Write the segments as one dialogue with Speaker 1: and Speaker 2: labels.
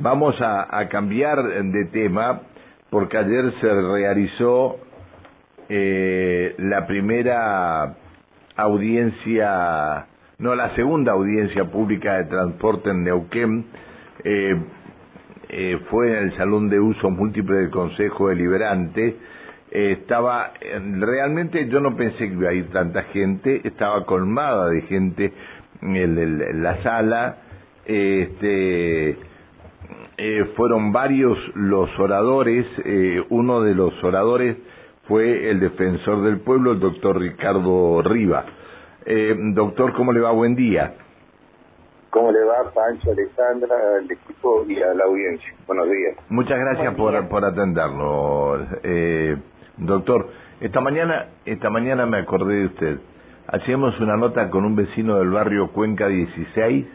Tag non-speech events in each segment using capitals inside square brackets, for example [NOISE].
Speaker 1: Vamos a, cambiar de tema porque ayer se realizó eh, la primera audiencia, no, la segunda audiencia pública de transporte en Neuquén. Eh, eh, fue en el Salón de Uso Múltiple del Consejo Deliberante. estaba, realmente yo no pensé que iba a ir tanta gente, estaba colmada de gente en, la sala. Este, eh, fueron varios los oradores, eh, uno de los oradores fue el defensor del pueblo, el doctor Ricardo Riva. Eh, doctor, ¿cómo le va? Buen día.
Speaker 2: ¿Cómo le va, Pancho, Alexandra, al equipo y a la audiencia? Buenos días.
Speaker 1: Muchas gracias por, por atendernos, eh, doctor. Esta mañana, esta mañana me acordé de usted. Hacíamos una nota con un vecino del barrio Cuenca 16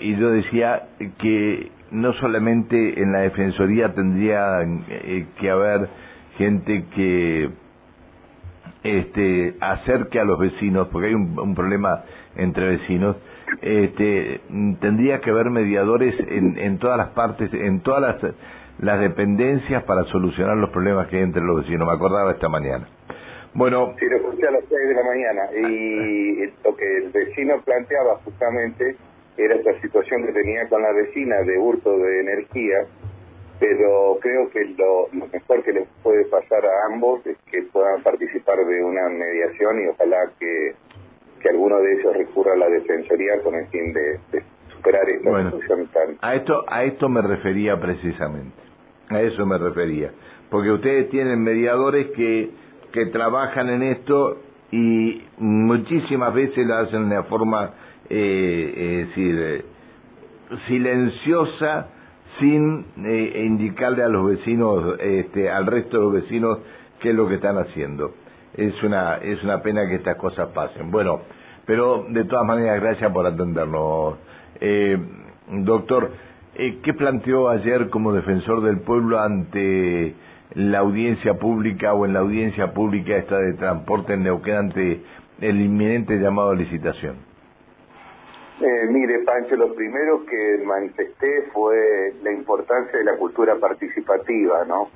Speaker 1: y yo decía que no solamente en la defensoría tendría eh, que haber gente que este acerque a los vecinos porque hay un, problema entre vecinos este tendría que haber mediadores en, en todas las partes en todas las las dependencias para solucionar los problemas que hay entre los vecinos. Me acordaba esta mañana. Bueno
Speaker 2: sí lo escuché a las seis de la mañana y [LAUGHS] lo que el vecino planteaba justamente era esta situación que tenía con la vecina de hurto de energía, pero creo que lo, mejor que les puede pasar a ambos es que puedan participar de una mediación y ojalá que, que alguno de ellos recurra a la defensoría con el fin de, superar esta situación tan...
Speaker 1: A esto, a esto me refería precisamente, a eso me refería, porque ustedes tienen mediadores que, que trabajan en esto y muchísimas veces lo hacen de forma eh, es decir, eh, silenciosa sin eh, indicarle a los vecinos, este, al resto de los vecinos qué es lo que están haciendo. Es una, es una pena que estas cosas pasen. Bueno, pero de todas maneras, gracias por atendernos. Eh, doctor, eh, ¿qué planteó ayer como defensor del pueblo ante la audiencia pública o en la audiencia pública esta de transporte en Neuquén ante el inminente llamado a licitación?
Speaker 2: Eh, mire, Pancho, lo primero que manifesté fue la importancia de la cultura participativa, ¿no?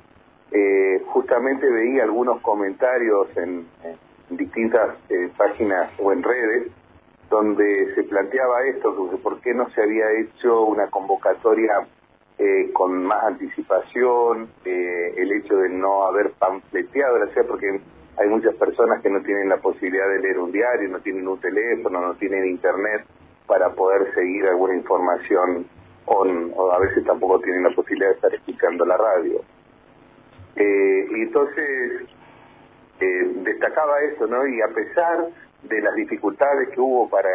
Speaker 2: Eh, justamente veía algunos comentarios en, distintas eh, páginas o en redes donde se planteaba esto, por qué no se había hecho una convocatoria eh, con más anticipación, el hecho de no haber pamfleteado, o sea, porque hay muchas personas que no tienen la posibilidad de leer un diario, no tienen un teléfono, no tienen internet para poder seguir alguna información o a veces tampoco tienen la posibilidad de estar escuchando la radio. Eh, y entonces eh, destacaba eso, ¿no? Y a pesar de las dificultades que hubo para,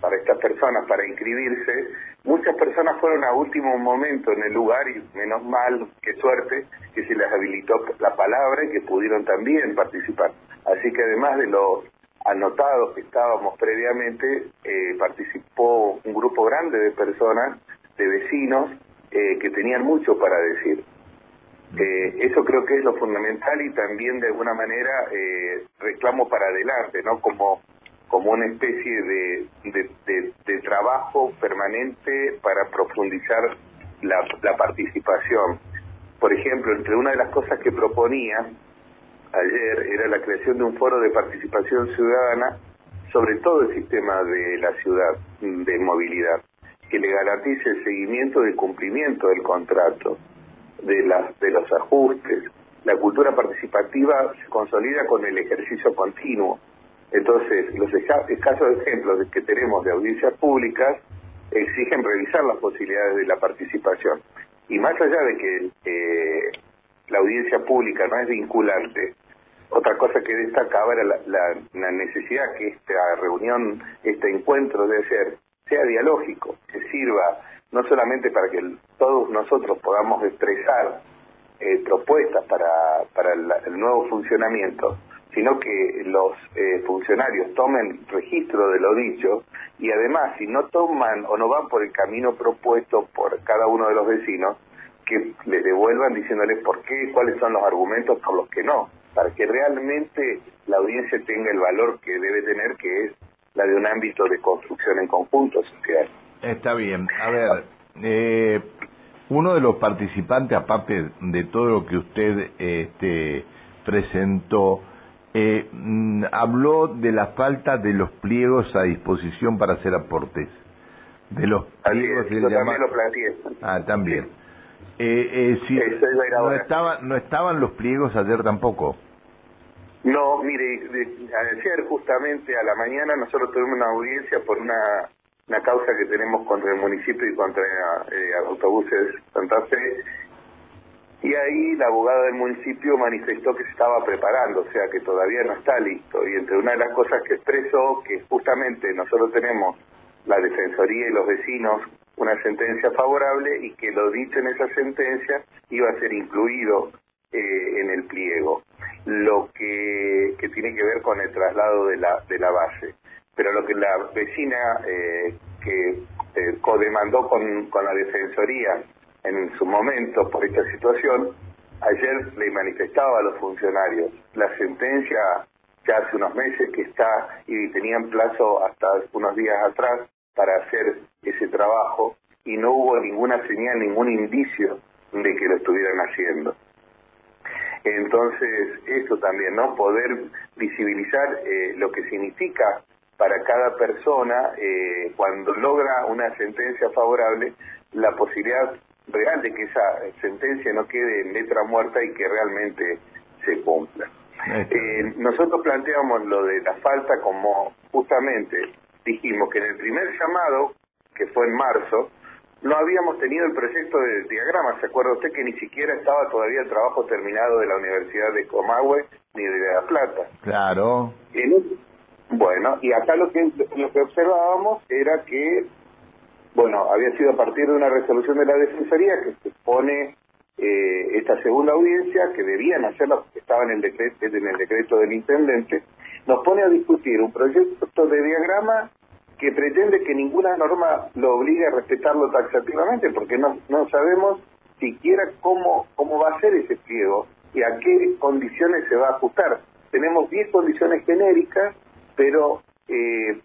Speaker 2: para estas personas para inscribirse, muchas personas fueron a último momento en el lugar y menos mal, qué suerte, que se les habilitó la palabra y que pudieron también participar. Así que además de los anotados que estábamos previamente, eh, participó un grupo grande de personas, de vecinos, eh, que tenían mucho para decir. Eh, eso creo que es lo fundamental y también de alguna manera reclamo para adelante, ¿no? Como, como una especie de, de, trabajo permanente para profundizar la, la participación. Por ejemplo, entre una de las cosas que proponía ayer era la creación de un foro de participación ciudadana sobre todo el sistema de la ciudad de movilidad, que le garantice el seguimiento del cumplimiento del contrato, de, las, de los ajustes. La cultura participativa se consolida con el ejercicio continuo. Entonces, los escasos ejemplos que tenemos de audiencias públicas exigen revisar las posibilidades de la participación. Y más allá de que eh, la audiencia pública no es vinculante, otra cosa que destacaba era la, necesidad que esta reunión, este encuentro debe ser, sea dialógico, que sirva no solamente para que todos nosotros podamos expresar eh, propuestas para, para el nuevo funcionamiento, sino que los eh, funcionarios tomen registro de lo dicho y además si no toman o no van por el camino propuesto por cada uno de los vecinos, que les devuelvan diciéndoles por qué, cuáles son los argumentos por los que no para que realmente la audiencia tenga el valor que debe tener, que es la de un ámbito de construcción en conjunto social.
Speaker 1: Está bien. A ver, eh, uno de los participantes, aparte de todo lo que usted este, presentó, eh, mm, habló de la falta de los pliegos a disposición para hacer aportes. De los pliegos
Speaker 2: del también lo planteé.
Speaker 1: Ah, también. Eh, eh, no, estaba, no estaban los pliegos ayer tampoco.
Speaker 2: No, mire, ayer justamente a la mañana nosotros tuvimos una audiencia por una, una causa que tenemos contra el municipio y contra eh, autobuses Santa Fe. Y ahí la abogada del municipio manifestó que se estaba preparando, o sea que todavía no está listo. Y entre una de las cosas que expresó, que justamente nosotros tenemos la Defensoría y los vecinos una sentencia favorable y que lo dicho en esa sentencia iba a ser incluido eh, en el pliego, lo que, tiene que ver con el traslado de la, de la base. Pero lo que la vecina eh, que eh, codemandó con, con la Defensoría en su momento por esta situación, ayer le manifestaba a los funcionarios la sentencia ya hace unos meses que está y tenían plazo hasta unos días atrás para hacer ese trabajo y no hubo ninguna señal, ningún indicio de que lo estuvieran haciendo. Entonces, eso también, ¿no? Poder visibilizar eh, lo que significa para cada persona eh, cuando logra una sentencia favorable la posibilidad real de que esa sentencia no quede en letra muerta y que realmente se cumpla. Eh, nosotros planteamos lo de la falta como justamente dijimos que en el primer llamado, que fue en marzo, no habíamos tenido el proyecto de diagrama. ¿Se acuerda usted que ni siquiera estaba todavía el trabajo terminado de la Universidad de Comahue ni de La Plata?
Speaker 1: Claro.
Speaker 2: bueno, y acá lo que, lo que observábamos era que, bueno, había sido a partir de una resolución de la Defensoría que se pone eh, esta segunda audiencia, que debían hacerla, que estaba en el, decreto, en el decreto del intendente, nos pone a discutir un proyecto de diagrama que pretende que ninguna norma lo obligue a respetarlo taxativamente, porque no, no sabemos siquiera cómo, cómo va a ser ese pliego y a qué condiciones se va a ajustar. Tenemos 10 condiciones genéricas, pero eh,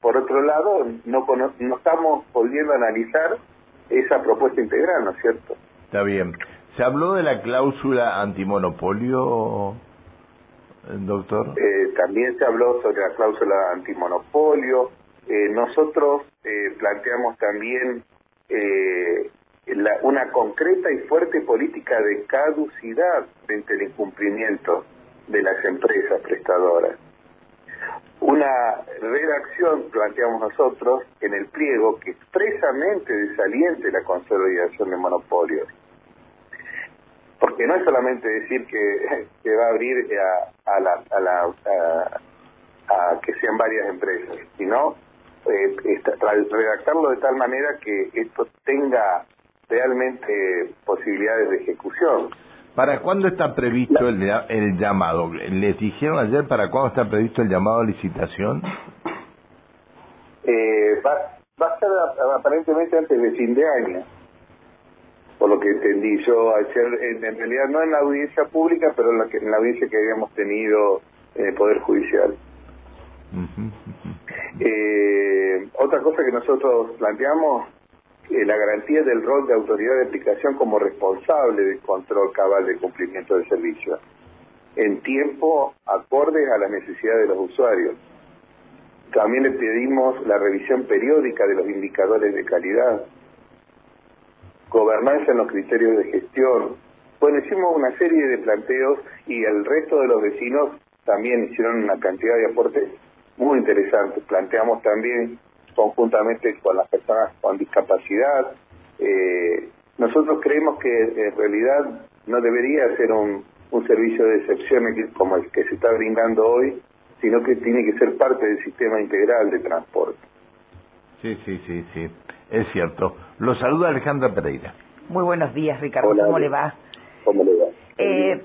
Speaker 2: por otro lado no, no estamos volviendo a analizar esa propuesta integral, ¿no es cierto?
Speaker 1: Está bien. ¿Se habló de la cláusula antimonopolio, doctor?
Speaker 2: Eh, también se habló sobre la cláusula antimonopolio, eh, nosotros eh, planteamos también eh, una concreta y fuerte política de caducidad frente al incumplimiento de las empresas prestadoras. Una redacción, planteamos nosotros, en el pliego que expresamente desaliente la consolidación de monopolios. Porque no es solamente decir que, [LAUGHS] que va a abrir a, la, a, la, a que sean varias empresas, sino eh, redactarlo de tal manera que esto tenga realmente posibilidades de ejecución.
Speaker 1: ¿Para cuándo está previsto el, el llamado? ¿Les dijeron ayer para cuándo está previsto el llamado a licitación?
Speaker 2: Eh, va, va a ser aparentemente antes de fin de año, por lo que entendí yo ayer, en, realidad no en la audiencia pública, pero en la, en la audiencia que habíamos tenido en el Poder Judicial. Eh, otra cosa que nosotros planteamos, eh, la garantía del rol de autoridad de aplicación como responsable del control cabal de cumplimiento del servicio, en tiempo acorde a las necesidades de los usuarios. También le pedimos la revisión periódica de los indicadores de calidad, gobernanza en los criterios de gestión. Bueno, hicimos una serie de planteos y el resto de los vecinos también hicieron una cantidad de aportes muy interesante. Planteamos también conjuntamente con las personas con discapacidad. Eh, nosotros creemos que en realidad no debería ser un, un servicio de excepción como el que se está brindando hoy, sino que tiene que ser parte del sistema integral de transporte.
Speaker 1: Sí, sí, sí, sí, es cierto. Lo saluda Alejandra Pereira.
Speaker 3: Muy buenos días, Ricardo. ¿Cómo le va?
Speaker 2: ¿Cómo le va?
Speaker 3: Eh,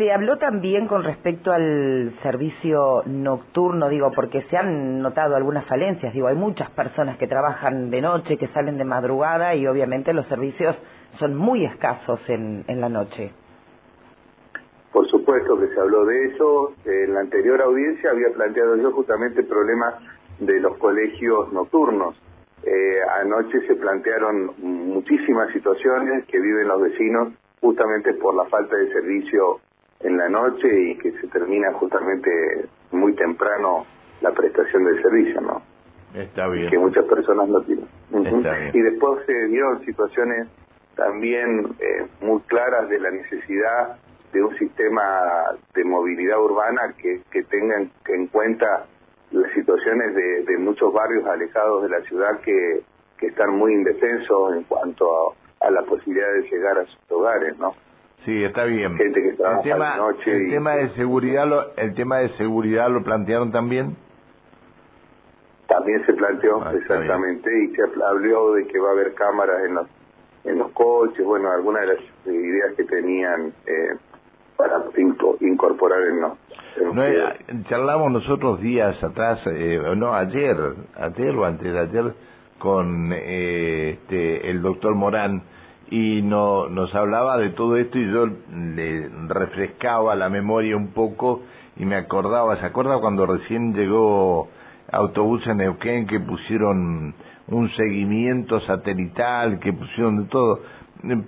Speaker 3: se habló también con respecto al servicio nocturno, digo, porque se han notado algunas falencias, digo, hay muchas personas que trabajan de noche, que salen de madrugada y obviamente los servicios son muy escasos en, en la noche.
Speaker 2: Por supuesto que se habló de eso. En la anterior audiencia había planteado yo justamente el problema de los colegios nocturnos. eh, anoche se plantearon muchísimas situaciones que viven los vecinos justamente por la falta de servicio en la noche y que se termina justamente muy temprano la prestación del servicio, ¿no?
Speaker 1: Está bien.
Speaker 2: Que muchas personas no tienen. Y después se dieron situaciones también eh, muy claras de la necesidad de un sistema de movilidad urbana que, que tengan en cuenta las situaciones de, de muchos barrios alejados de la ciudad que, que están muy indefensos en cuanto a, la posibilidad de llegar a sus hogares, ¿no?
Speaker 1: Sí, está bien.
Speaker 2: Gente que
Speaker 1: el tema, noche el tema de seguridad lo, el tema de seguridad lo plantearon también.
Speaker 2: También se planteó ah, exactamente y se habló de que va a haber cámaras en los en los coches, bueno, algunas de las ideas que tenían eh, para incorporar en los
Speaker 1: no, charlamos nosotros días atrás, eh, no, ayer, ayer o antes de ayer, con eh, este, el doctor Morán y no, nos hablaba de todo esto y yo le refrescaba la memoria un poco y me acordaba, ¿se acuerda cuando recién llegó autobús en Neuquén que pusieron un seguimiento satelital, que pusieron de todo?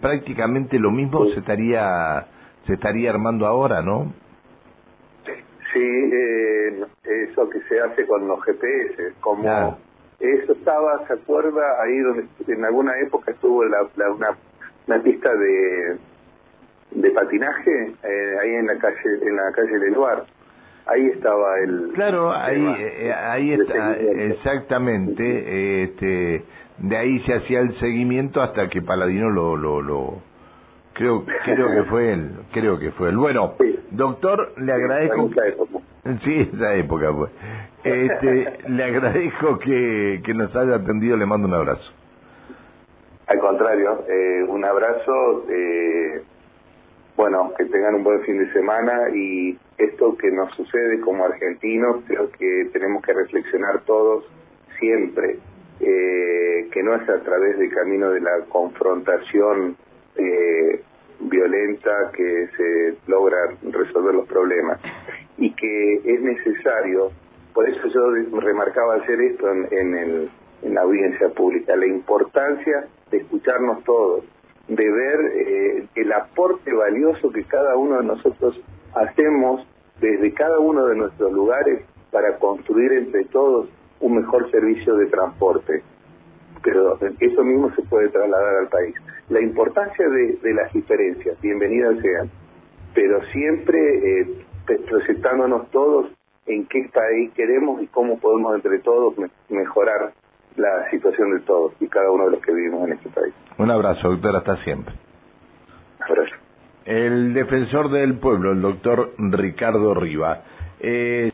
Speaker 1: Prácticamente lo mismo se estaría se estaría armando ahora, ¿no?
Speaker 2: Sí, eh, eso que se hace con los GPS, como eso estaba, ¿se acuerda? Ahí donde en alguna época estuvo la, una, una pista de de patinaje eh, ahí en la calle en la calle Leluar ahí estaba el
Speaker 1: claro ahí eh, ahí está exactamente este de ahí se hacía el seguimiento hasta que Paladino lo lo, lo creo creo que fue él creo que fue él. Bueno doctor le agradezco Sí, esa época pues. Este, le agradezco que, que nos haya atendido, le mando un abrazo.
Speaker 2: Al contrario, eh, un abrazo, eh, bueno, que tengan un buen fin de semana y esto que nos sucede como argentinos, creo que tenemos que reflexionar todos siempre, eh, que no es a través del camino de la confrontación eh, violenta que se logra resolver los problemas. Y que es necesario, por eso yo remarcaba hacer esto en, el, en la audiencia pública, la importancia de escucharnos todos, de ver eh, el aporte valioso que cada uno de nosotros hacemos desde cada uno de nuestros lugares para construir entre todos un mejor servicio de transporte. Pero eso mismo se puede trasladar al país. La importancia de, las diferencias, bienvenidas sean, pero siempre eh, proyectándonos todos en qué país queremos y cómo podemos entre todos mejorar la situación de todos y cada uno de los que vivimos en este país.
Speaker 1: Un abrazo, doctor, hasta siempre.
Speaker 2: Abrazo.
Speaker 1: El defensor del pueblo, el doctor Ricardo Riva. Eh...